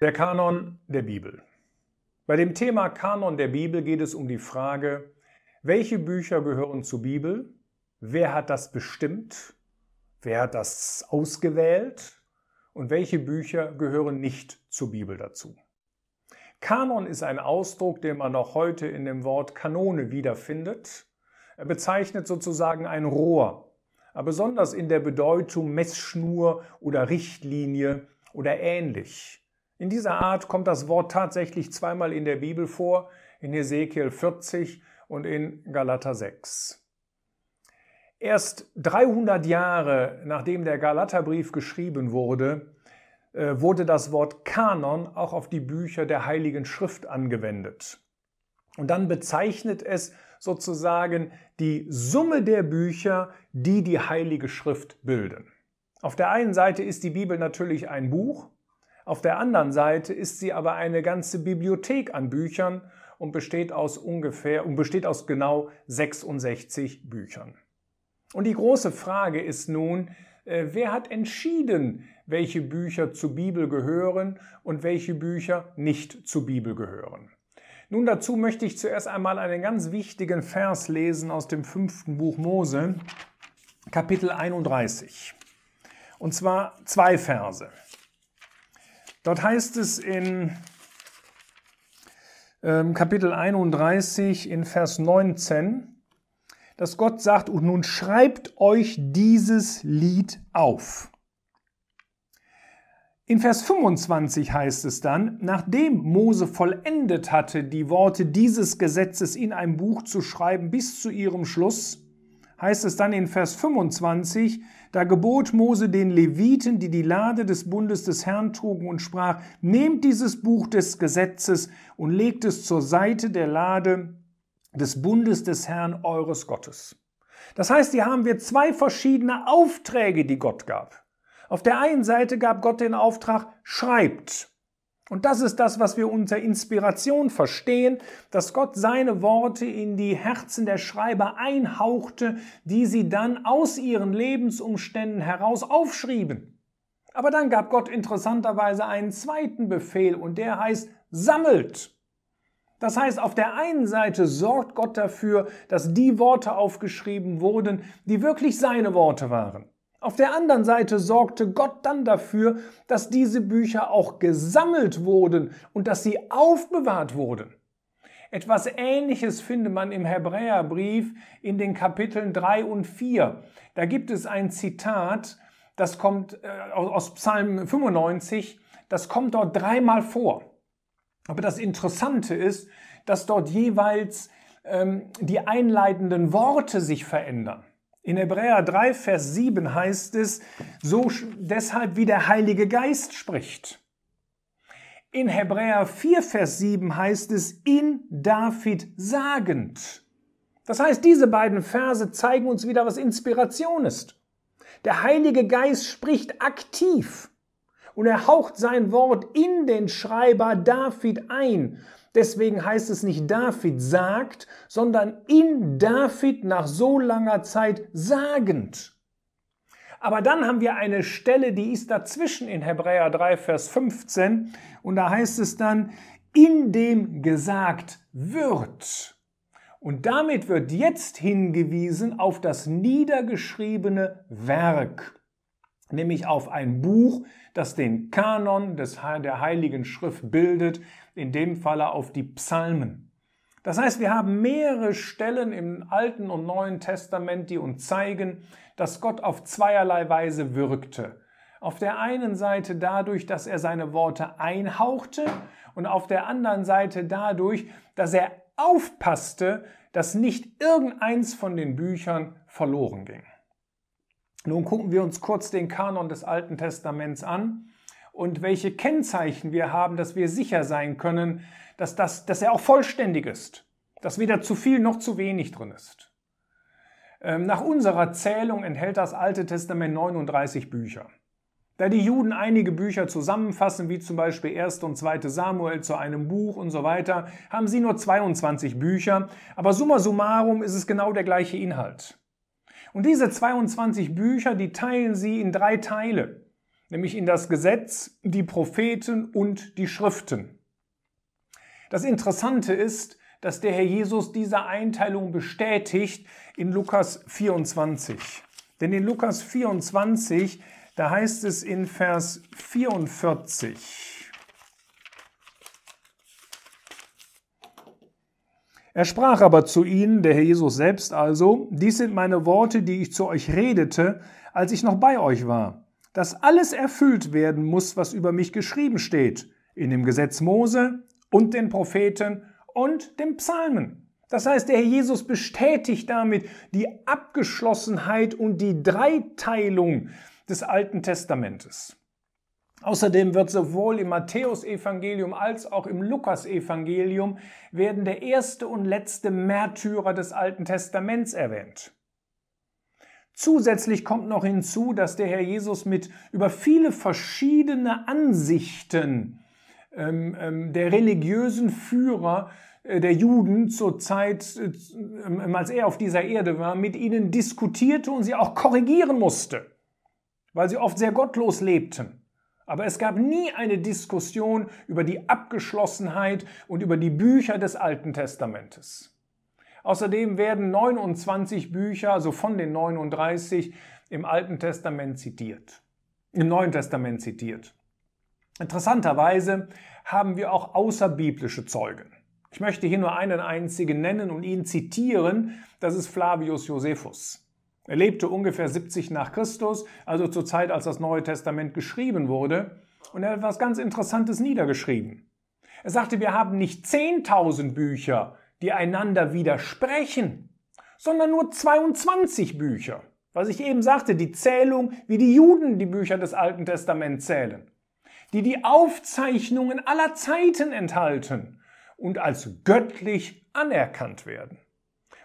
Der Kanon der Bibel. Bei dem Thema Kanon der Bibel geht es um die Frage, welche Bücher gehören zur Bibel? Wer hat das bestimmt? Wer hat das ausgewählt? Und welche Bücher gehören nicht zur Bibel dazu? Kanon ist ein Ausdruck, den man auch heute in dem Wort Kanone wiederfindet. Er bezeichnet sozusagen ein Rohr, aber besonders in der Bedeutung Messschnur oder Richtlinie oder ähnlich. In dieser Art kommt das Wort tatsächlich zweimal in der Bibel vor, in Ezekiel 40 und in Galater 6. Erst 300 Jahre nachdem der Galaterbrief geschrieben wurde, äh, wurde das Wort Kanon auch auf die Bücher der Heiligen Schrift angewendet. Und dann bezeichnet es sozusagen die Summe der Bücher, die die Heilige Schrift bilden. Auf der einen Seite ist die Bibel natürlich ein Buch, auf der anderen Seite ist sie aber eine ganze Bibliothek an Büchern und besteht aus ungefähr und besteht aus genau 66 Büchern. Und die große Frage ist nun, äh, wer hat entschieden, welche Bücher zur Bibel gehören und welche Bücher nicht zur Bibel gehören? Nun dazu möchte ich zuerst einmal einen ganz wichtigen Vers lesen aus dem fünften Buch Mose, Kapitel 31. Und zwar zwei Verse. Dort heißt es in ähm, Kapitel 31 in Vers 19, dass Gott sagt, und nun schreibt euch dieses Lied auf. In Vers 25 heißt es dann, nachdem Mose vollendet hatte, die Worte dieses Gesetzes in ein Buch zu schreiben bis zu ihrem Schluss, heißt es dann in Vers 25, da gebot Mose den Leviten, die die Lade des Bundes des Herrn trugen und sprach, nehmt dieses Buch des Gesetzes und legt es zur Seite der Lade des Bundes des Herrn eures Gottes. Das heißt, hier haben wir zwei verschiedene Aufträge, die Gott gab. Auf der einen Seite gab Gott den Auftrag, schreibt. Und das ist das, was wir unter Inspiration verstehen, dass Gott seine Worte in die Herzen der Schreiber einhauchte, die sie dann aus ihren Lebensumständen heraus aufschrieben. Aber dann gab Gott interessanterweise einen zweiten Befehl und der heißt sammelt. Das heißt, auf der einen Seite sorgt Gott dafür, dass die Worte aufgeschrieben wurden, die wirklich seine Worte waren. Auf der anderen Seite sorgte Gott dann dafür, dass diese Bücher auch gesammelt wurden und dass sie aufbewahrt wurden. Etwas Ähnliches findet man im Hebräerbrief in den Kapiteln 3 und 4. Da gibt es ein Zitat, das kommt äh, aus Psalm 95, das kommt dort dreimal vor. Aber das Interessante ist, dass dort jeweils ähm, die einleitenden Worte sich verändern. In Hebräer 3, Vers 7 heißt es, so deshalb wie der Heilige Geist spricht. In Hebräer 4, Vers 7 heißt es, in David sagend. Das heißt, diese beiden Verse zeigen uns wieder, was Inspiration ist. Der Heilige Geist spricht aktiv und er haucht sein Wort in den Schreiber David ein. Deswegen heißt es nicht David sagt, sondern in David nach so langer Zeit sagend. Aber dann haben wir eine Stelle, die ist dazwischen in Hebräer 3, Vers 15. Und da heißt es dann, in dem gesagt wird. Und damit wird jetzt hingewiesen auf das niedergeschriebene Werk nämlich auf ein Buch, das den Kanon des, der Heiligen Schrift bildet, in dem Falle auf die Psalmen. Das heißt, wir haben mehrere Stellen im Alten und Neuen Testament, die uns zeigen, dass Gott auf zweierlei Weise wirkte. Auf der einen Seite dadurch, dass er seine Worte einhauchte und auf der anderen Seite dadurch, dass er aufpasste, dass nicht irgendeins von den Büchern verloren ging. Nun gucken wir uns kurz den Kanon des Alten Testaments an und welche Kennzeichen wir haben, dass wir sicher sein können, dass, das, dass er auch vollständig ist, dass weder zu viel noch zu wenig drin ist. Ähm, nach unserer Zählung enthält das Alte Testament 39 Bücher. Da die Juden einige Bücher zusammenfassen, wie zum Beispiel 1. und 2. Samuel zu einem Buch und so weiter, haben sie nur 22 Bücher, aber summa summarum ist es genau der gleiche Inhalt. Und diese 22 Bücher, die teilen sie in drei Teile. nämlich in das Gesetz, die Propheten und die Schriften. Das Interessante ist, dass der Herr Jesus diese Einteilung bestätigt in Lukas 24. Denn in Lukas 24, da heißt es in Vers 44, Er sprach aber zu ihnen, der Herr Jesus selbst also, dies sind meine Worte, die ich zu euch redete, als ich noch bei euch war, dass alles erfüllt werden muss, was über mich geschrieben steht, in dem Gesetz Mose und den Propheten und den Psalmen. Das heißt, der Herr Jesus bestätigt damit die Abgeschlossenheit und die Dreiteilung des Alten Testamentes. Außerdem wird sowohl im Matthäusevangelium als auch im Lukasevangelium werden der erste und letzte Märtyrer des Alten Testaments erwähnt. Zusätzlich kommt noch hinzu, dass der Herr Jesus mit über viele verschiedene Ansichten ähm, ähm, der religiösen Führer äh, der Juden zur Zeit, äh, ähm, als er auf dieser Erde war, mit ihnen diskutierte und sie auch korrigieren musste, weil sie oft sehr gottlos lebten. Aber es gab nie eine Diskussion über die Abgeschlossenheit und über die Bücher des Alten Testamentes. Außerdem werden 29 Bücher, also von den 39, im Alten Testament zitiert, im Neuen Testament zitiert. Interessanterweise haben wir auch außerbiblische Zeugen. Ich möchte hier nur einen einzigen nennen und ihn zitieren, das ist Flavius Josephus. Er lebte ungefähr 70 nach Christus, also zur Zeit, als das Neue Testament geschrieben wurde, und er hat etwas ganz Interessantes niedergeschrieben. Er sagte, wir haben nicht 10.000 Bücher, die einander widersprechen, sondern nur 22 Bücher. Was ich eben sagte, die Zählung, wie die Juden die Bücher des Alten Testaments zählen, die die Aufzeichnungen aller Zeiten enthalten und als göttlich anerkannt werden.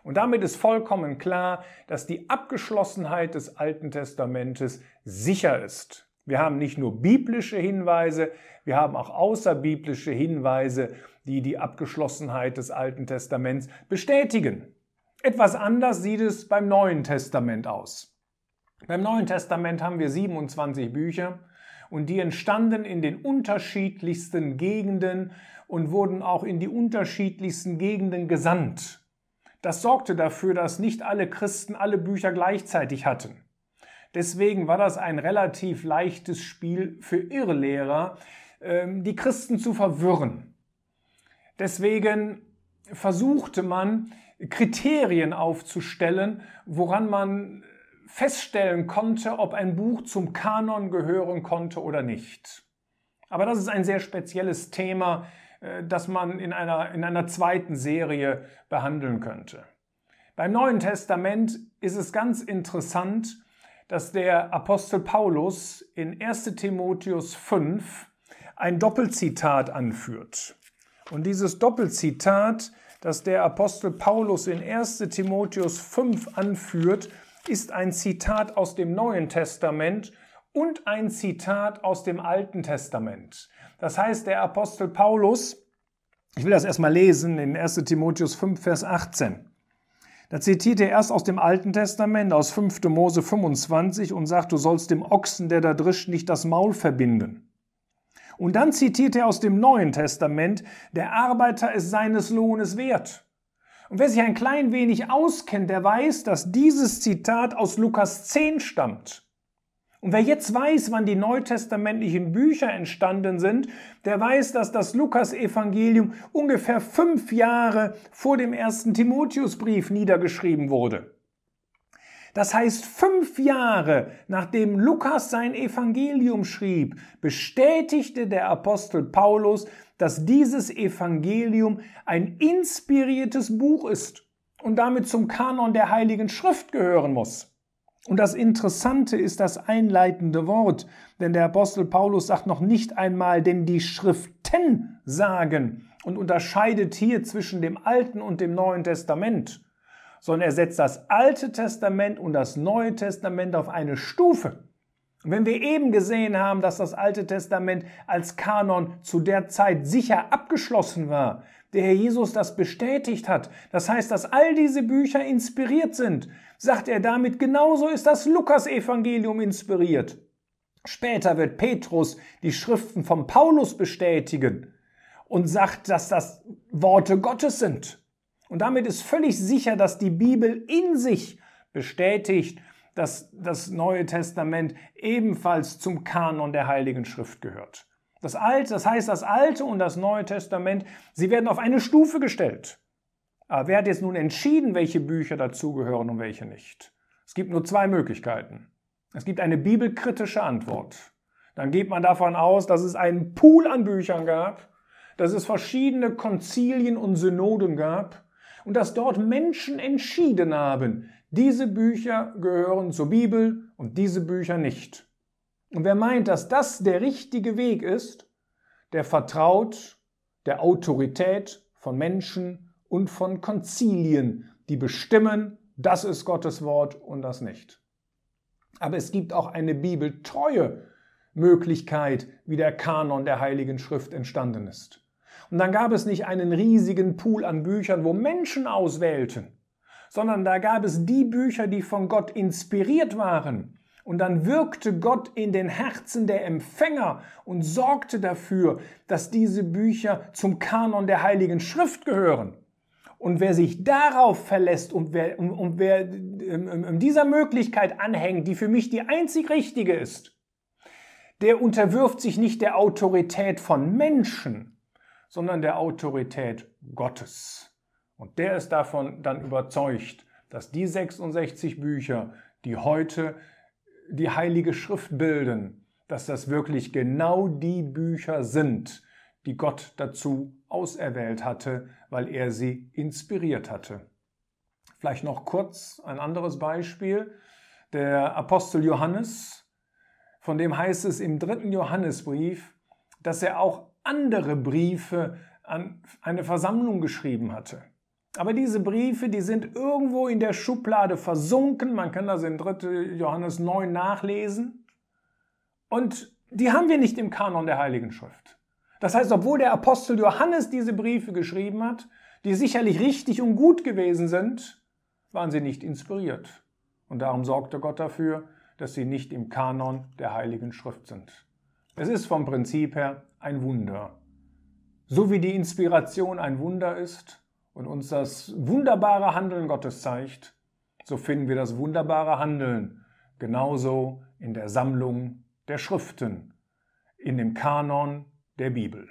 Und damit ist vollkommen klar, dass die Abgeschlossenheit des Alten Testamentes sicher ist. Wir haben nicht nur biblische Hinweise, wir haben auch außerbiblische Hinweise, die die Abgeschlossenheit des Alten Testaments bestätigen. Etwas anders sieht es beim Neuen Testament aus. Beim Neuen Testament haben wir 27 Bücher und die entstanden in den unterschiedlichsten Gegenden und wurden auch in die unterschiedlichsten Gegenden gesandt. Das sorgte dafür, dass nicht alle Christen alle Bücher gleichzeitig hatten. Deswegen war das ein relativ leichtes Spiel für Irrlehrer, ähm, die Christen zu verwirren. Deswegen versuchte man, Kriterien aufzustellen, woran man feststellen konnte, ob ein Buch zum Kanon gehören konnte oder nicht. Aber das ist ein sehr spezielles Thema, das man in einer, in einer zweiten Serie behandeln könnte. Beim Neuen Testament ist es ganz interessant, dass der Apostel Paulus in 1 Timotheus 5 ein Doppelzitat anführt. Und dieses Doppelzitat, das der Apostel Paulus in 1 Timotheus 5 anführt, ist ein Zitat aus dem Neuen Testament und ein Zitat aus dem Alten Testament. Das heißt, der Apostel Paulus, ich will das erstmal lesen in 1 Timotheus 5, Vers 18. Da zitiert er erst aus dem Alten Testament, aus 5. Mose 25 und sagt, du sollst dem Ochsen, der da drischt, nicht das Maul verbinden. Und dann zitiert er aus dem Neuen Testament, der Arbeiter ist seines Lohnes wert. Und wer sich ein klein wenig auskennt, der weiß, dass dieses Zitat aus Lukas 10 stammt. Und wer jetzt weiß, wann die neutestamentlichen Bücher entstanden sind, der weiß, dass das Lukas-Evangelium ungefähr fünf Jahre vor dem ersten Timotheusbrief niedergeschrieben wurde. Das heißt, fünf Jahre nachdem Lukas sein Evangelium schrieb, bestätigte der Apostel Paulus, dass dieses Evangelium ein inspiriertes Buch ist und damit zum Kanon der Heiligen Schrift gehören muss. Und das Interessante ist das einleitende Wort, denn der Apostel Paulus sagt noch nicht einmal, denn die Schriften sagen und unterscheidet hier zwischen dem Alten und dem Neuen Testament, sondern er setzt das Alte Testament und das Neue Testament auf eine Stufe. Und wenn wir eben gesehen haben, dass das Alte Testament als Kanon zu der Zeit sicher abgeschlossen war, der Herr Jesus das bestätigt hat, das heißt, dass all diese Bücher inspiriert sind, sagt er damit, genauso ist das Lukas-Evangelium inspiriert. Später wird Petrus die Schriften von Paulus bestätigen und sagt, dass das Worte Gottes sind. Und damit ist völlig sicher, dass die Bibel in sich bestätigt, dass das Neue Testament ebenfalls zum Kanon der Heiligen Schrift gehört. Das Alte, das heißt, das Alte und das Neue Testament, sie werden auf eine Stufe gestellt. Aber wer hat jetzt nun entschieden, welche Bücher dazugehören und welche nicht? Es gibt nur zwei Möglichkeiten. Es gibt eine bibelkritische Antwort. Dann geht man davon aus, dass es einen Pool an Büchern gab, dass es verschiedene Konzilien und Synoden gab und dass dort Menschen entschieden haben, diese Bücher gehören zur Bibel und diese Bücher nicht. Und wer meint, dass das der richtige Weg ist, der vertraut der Autorität von Menschen und von Konzilien, die bestimmen, das ist Gottes Wort und das nicht. Aber es gibt auch eine bibeltreue Möglichkeit, wie der Kanon der Heiligen Schrift entstanden ist. Und dann gab es nicht einen riesigen Pool an Büchern, wo Menschen auswählten, sondern da gab es die Bücher, die von Gott inspiriert waren und dann wirkte Gott in den Herzen der Empfänger und sorgte dafür, dass diese Bücher zum Kanon der Heiligen Schrift gehören. Und wer sich darauf verlässt und wer, und, und wer ähm, dieser Möglichkeit anhängt, die für mich die einzig richtige ist, der unterwirft sich nicht der Autorität von Menschen, sondern der Autorität Gottes. Und der ist davon dann überzeugt, dass die 66 Bücher, die heute die Heilige Schrift bilden, dass das wirklich genau die Bücher sind, die Gott dazu auserwählt hatte, weil er sie inspiriert hatte. Vielleicht noch kurz ein anderes Beispiel. Der Apostel Johannes, von dem heißt es im dritten Johannesbrief, dass er auch andere Briefe an eine Versammlung geschrieben hatte. Aber diese Briefe, die sind irgendwo in der Schublade versunken. Man kann das in 3. Johannes 9 nachlesen. Und die haben wir nicht im Kanon der Heiligen Schrift. Das heißt, obwohl der Apostel Johannes diese Briefe geschrieben hat, die sicherlich richtig und gut gewesen sind, waren sie nicht inspiriert. Und darum sorgte Gott dafür, dass sie nicht im Kanon der Heiligen Schrift sind. Es ist vom Prinzip her ein Wunder. So wie die Inspiration ein Wunder ist, und uns das wunderbare Handeln Gottes zeigt, so finden wir das wunderbare Handeln genauso in der Sammlung der Schriften, in dem Kanon der Bibel.